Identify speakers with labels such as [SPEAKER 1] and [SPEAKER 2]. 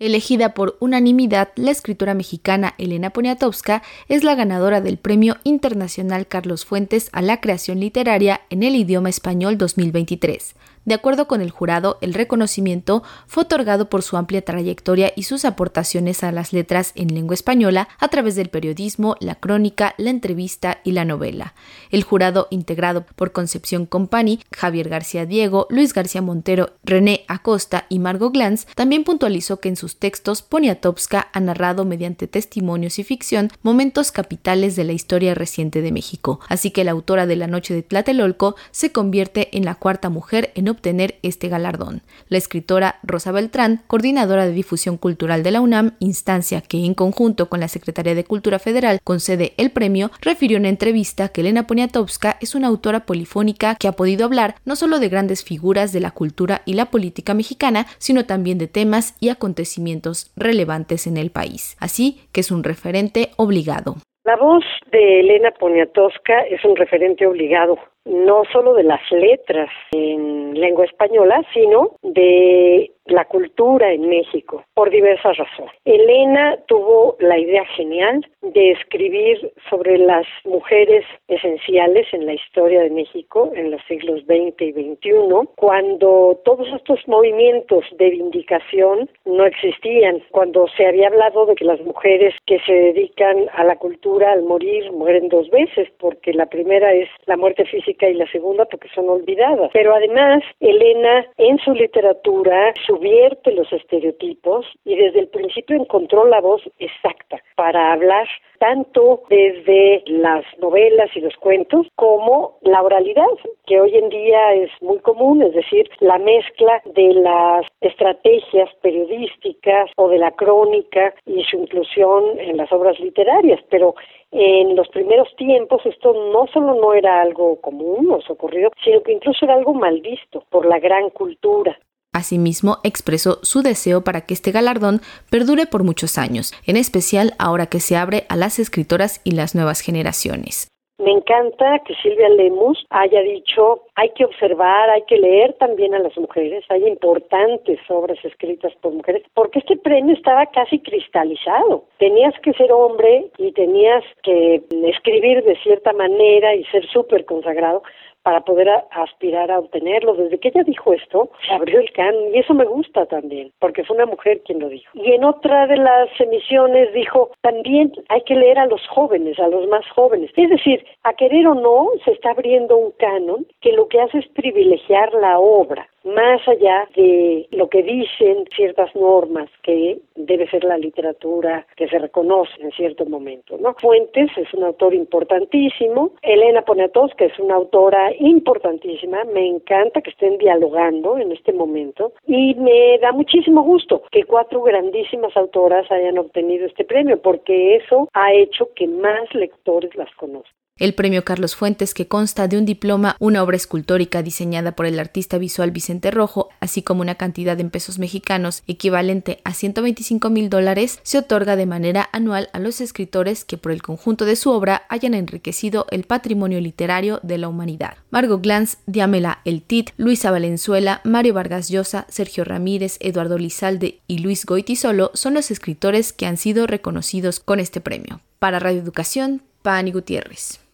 [SPEAKER 1] Elegida por unanimidad, la escritora mexicana Elena Poniatowska es la ganadora del Premio Internacional Carlos Fuentes a la Creación Literaria en el idioma español 2023. De acuerdo con el jurado, el reconocimiento fue otorgado por su amplia trayectoria y sus aportaciones a las letras en lengua española a través del periodismo, la crónica, la entrevista y la novela. El jurado, integrado por Concepción Compani, Javier García Diego, Luis García Montero, René Acosta y Margot Glantz, también puntualizó que en sus textos Poniatowska ha narrado mediante testimonios y ficción momentos capitales de la historia reciente de México. Así que la autora de La Noche de Tlatelolco se convierte en la cuarta mujer en obtener este galardón. La escritora Rosa Beltrán, coordinadora de difusión cultural de la UNAM, instancia que en conjunto con la Secretaría de Cultura Federal concede el premio, refirió en una entrevista que Elena Poniatowska es una autora polifónica que ha podido hablar no solo de grandes figuras de la cultura y la política mexicana, sino también de temas y acontecimientos relevantes en el país. Así que es un referente obligado.
[SPEAKER 2] La voz de Elena Poniatowska es un referente obligado no solo de las letras lengua española, sino de la cultura en México, por diversas razones. Elena tuvo la idea genial de escribir sobre las mujeres esenciales en la historia de México en los siglos XX y XXI, cuando todos estos movimientos de vindicación no existían, cuando se había hablado de que las mujeres que se dedican a la cultura al morir mueren dos veces, porque la primera es la muerte física y la segunda porque son olvidadas. Pero además, Elena en su literatura subierte los estereotipos y desde el principio encontró la voz exacta para hablar tanto desde las novelas y los cuentos como la oralidad, que hoy en día es muy común, es decir, la mezcla de las estrategias periodísticas o de la crónica y su inclusión en las obras literarias, pero en los primeros tiempos esto no solo no era algo común o socorrido, sino que incluso era algo mal visto por la gran cultura.
[SPEAKER 1] Asimismo, expresó su deseo para que este galardón perdure por muchos años, en especial ahora que se abre a las escritoras y las nuevas generaciones.
[SPEAKER 2] Me encanta que Silvia Lemus haya dicho hay que observar, hay que leer también a las mujeres, hay importantes obras escritas por mujeres, porque este premio estaba casi cristalizado. Tenías que ser hombre y tenías que escribir de cierta manera y ser súper consagrado para poder aspirar a obtenerlo. Desde que ella dijo esto, se abrió el can y eso me gusta también, porque fue una mujer quien lo dijo. Y en otra de las emisiones dijo, también hay que leer a los jóvenes, a los más jóvenes. Es decir, a querer o no, se está abriendo un canon que lo que hace es privilegiar la obra más allá de lo que dicen ciertas normas que debe ser la literatura que se reconoce en cierto momento, ¿no? Fuentes es un autor importantísimo, Elena Poniatowska es una autora importantísima, me encanta que estén dialogando en este momento y me da muchísimo gusto que cuatro grandísimas autoras hayan obtenido este premio porque eso ha hecho que más lectores las conozcan.
[SPEAKER 1] El premio Carlos Fuentes, que consta de un diploma, una obra escultórica diseñada por el artista visual Vicente Rojo, así como una cantidad en pesos mexicanos equivalente a 125 mil dólares, se otorga de manera anual a los escritores que por el conjunto de su obra hayan enriquecido el patrimonio literario de la humanidad. Margot Glantz, Diamela El Tit, Luisa Valenzuela, Mario Vargas Llosa, Sergio Ramírez, Eduardo Lizalde y Luis Goitisolo son los escritores que han sido reconocidos con este premio. Para Radio Educación, Pani Gutiérrez.